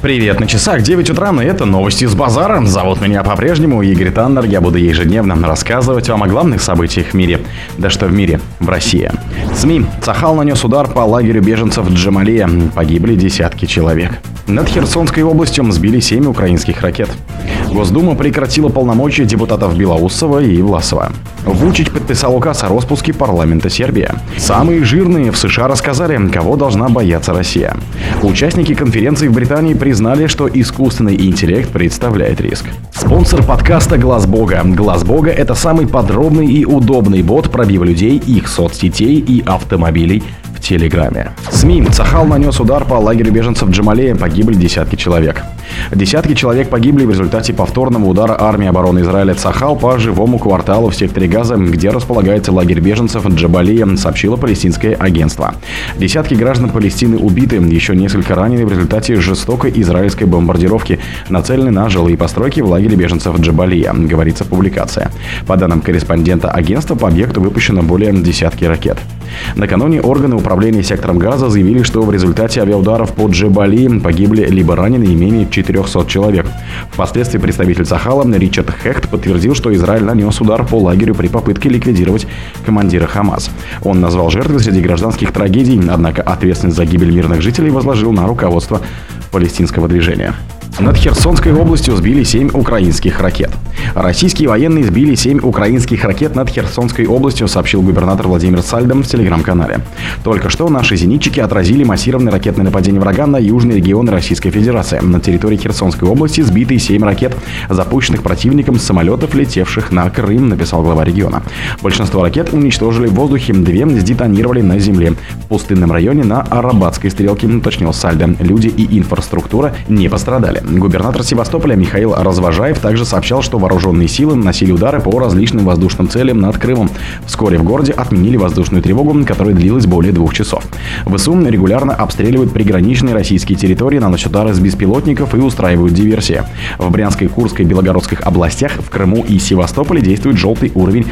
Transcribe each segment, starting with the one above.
Привет, на часах 9 утра, и это новости с базара. Зовут меня по-прежнему Игорь Таннер. Я буду ежедневно рассказывать вам о главных событиях в мире. Да что в мире, в России. СМИ. Цахал нанес удар по лагерю беженцев Джамалия. Погибли десятки человек. Над Херсонской областью сбили 7 украинских ракет. Госдума прекратила полномочия депутатов Белоусова и Власова. Вучич подписал указ о распуске парламента Сербии. Самые жирные в США рассказали, кого должна бояться Россия. Участники конференции в Британии признали, что искусственный интеллект представляет риск. Спонсор подкаста «Глаз Бога». «Глаз Бога» — это самый подробный и удобный бот пробива людей, их соцсетей и автомобилей в Телеграме. СМИ. Сахал нанес удар по лагерю беженцев Джамалея, погибли десятки человек. Десятки человек погибли в результате повторного удара армии обороны Израиля Цахал по живому кварталу в секторе Газа, где располагается лагерь беженцев Джабалия, сообщило палестинское агентство. Десятки граждан Палестины убиты, еще несколько ранены в результате жестокой израильской бомбардировки, нацеленной на жилые постройки в лагере беженцев Джабалия, говорится в публикации. По данным корреспондента агентства, по объекту выпущено более десятки ракет. Накануне органы управления сектором газа заявили, что в результате авиаударов по Джебали погибли либо ранены не менее 400 человек. Впоследствии представитель Сахала Ричард Хехт подтвердил, что Израиль нанес удар по лагерю при попытке ликвидировать командира Хамас. Он назвал жертвы среди гражданских трагедий, однако ответственность за гибель мирных жителей возложил на руководство палестинского движения. Над Херсонской областью сбили 7 украинских ракет. Российские военные сбили 7 украинских ракет над Херсонской областью, сообщил губернатор Владимир Сальдом в телеграм-канале. Только что наши зенитчики отразили массированное ракетное нападение врага на южные регионы Российской Федерации. На территории Херсонской области сбиты 7 ракет, запущенных противником с самолетов, летевших на Крым, написал глава региона. Большинство ракет уничтожили в воздухе, две сдетонировали на земле. В пустынном районе на Арабатской стрелке, уточнил Сальдо. Люди и инфраструктура не пострадали. Губернатор Севастополя Михаил Развожаев также сообщал, что вооруженные силы наносили удары по различным воздушным целям над Крымом. Вскоре в городе отменили воздушную тревогу, которая длилась более двух часов. ВСУ регулярно обстреливают приграничные российские территории, наносят удары с беспилотников и устраивают диверсии. В Брянской, Курской, Белогородских областях, в Крыму и Севастополе действует желтый уровень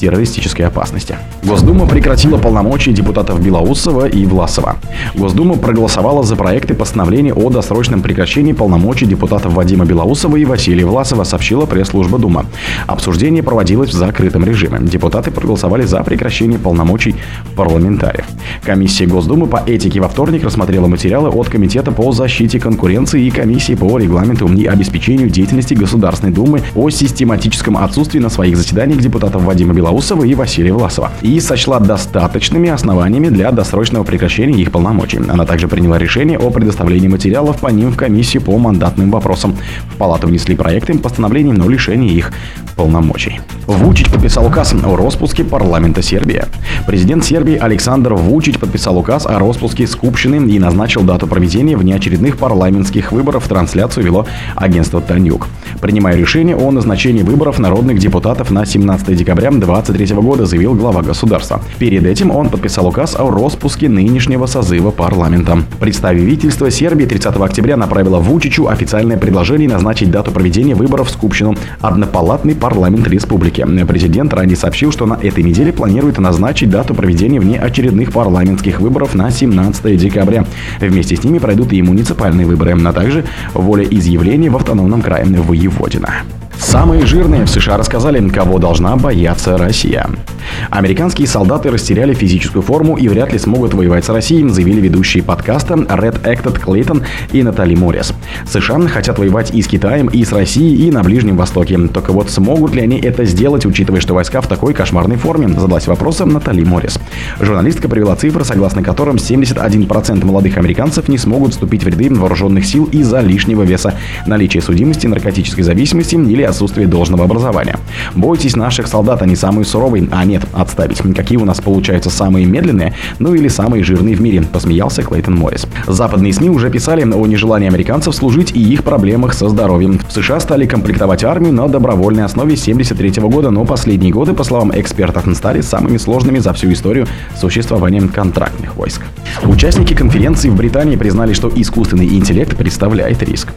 террористической опасности. Госдума прекратила полномочия депутатов Белоусова и Власова. Госдума проголосовала за проекты постановления о досрочном прекращении полномочий депутатов Вадима Белоусова и Василия Власова, сообщила пресс-служба Дума. Обсуждение проводилось в закрытом режиме. Депутаты проголосовали за прекращение полномочий парламентариев. Комиссия Госдумы по этике во вторник рассмотрела материалы от Комитета по защите конкуренции и Комиссии по регламенту и обеспечению деятельности Государственной Думы о систематическом отсутствии на своих заседаниях депутатов Вадима Белоусова и Василия Власова и сочла достаточными основаниями для досрочного прекращения их полномочий. Она также приняла решение о предоставлении материалов по ним в комиссию по мандатным вопросам. В палату внесли проекты постановлений на лишение их полномочий. Вучич подписал указ о распуске парламента Сербии. Президент Сербии Александр Вучич подписал указ о распуске Скупщины и назначил дату проведения внеочередных парламентских выборов. Трансляцию вело агентство Танюк. Принимая решение о назначении выборов народных депутатов на 17 декабря 2023 года, заявил глава государства. Перед этим он подписал указ о распуске нынешнего созыва парламента. Представительство Сербии 30 октября направило Вучичу официальное предложение назначить дату проведения выборов в Скупщину. Однопалатный парламент республики. Президент ранее сообщил, что на этой неделе планирует назначить дату проведения внеочередных парламентских выборов на 17 декабря. Вместе с ними пройдут и муниципальные выборы, а также волеизъявление в автономном крае Воеводина. Самые жирные в США рассказали, кого должна бояться Россия. Американские солдаты растеряли физическую форму и вряд ли смогут воевать с Россией, заявили ведущие подкаста Red Acted Клейтон и Натали Моррис. США хотят воевать и с Китаем, и с Россией, и на Ближнем Востоке. Только вот смогут ли они это сделать, учитывая, что войска в такой кошмарной форме, задалась вопросом Натали Моррис. Журналистка привела цифры, согласно которым 71% молодых американцев не смогут вступить в ряды вооруженных сил из-за лишнего веса, наличия судимости, наркотической зависимости или отсутствия должного образования. Бойтесь наших солдат, они самые суровые, а нет, отставить. Какие у нас получаются самые медленные, ну или самые жирные в мире, посмеялся Клейтон Моррис. Западные СМИ уже писали о нежелании американцев служить и их проблемах со здоровьем. В США стали комплектовать армию на добровольной основе с 73 года, но последние годы, по словам экспертов, стали самыми сложными за всю историю существования контрактных войск. Участники конференции в Британии признали, что искусственный интеллект представляет риск.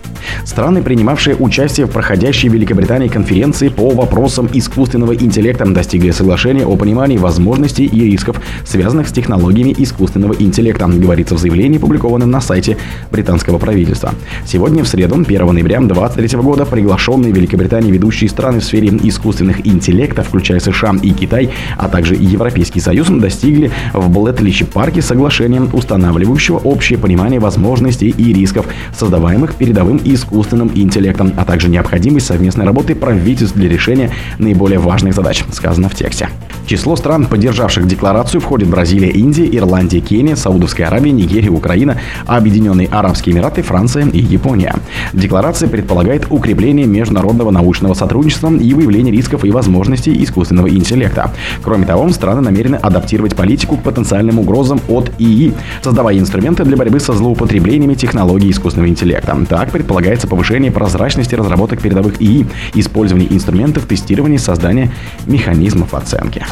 Страны, принимавшие участие в проходящей в Великобритании конференции по вопросам искусственного интеллекта достигли соглашения о понимании возможностей и рисков, связанных с технологиями искусственного интеллекта, говорится в заявлении, опубликованном на сайте британского правительства. Сегодня, в среду, 1 ноября 2023 года, приглашенные Великобритании ведущие страны в сфере искусственных интеллекта, включая США и Китай, а также Европейский Союз, достигли в Блэтличе парке соглашения, устанавливающего общее понимание возможностей и рисков, создаваемых передовым искусственным интеллектом, а также необходимость совместной работы правительств для решения наиболее важных задач, сказано в тексте. Число стран, поддержавших декларацию, входит Бразилия, Индия, Ирландия, Кения, Саудовская Аравия, Нигерия, Украина, Объединенные Арабские Эмираты, Франция и Япония. Декларация предполагает укрепление международного научного сотрудничества и выявление рисков и возможностей искусственного интеллекта. Кроме того, страны намерены адаптировать политику к потенциальным угрозам от ИИ, создавая инструменты для борьбы со злоупотреблениями технологий искусственного интеллекта. Так предполагается повышение прозрачности разработок передовых ИИ, использование инструментов тестирования и создания механизмов оценки.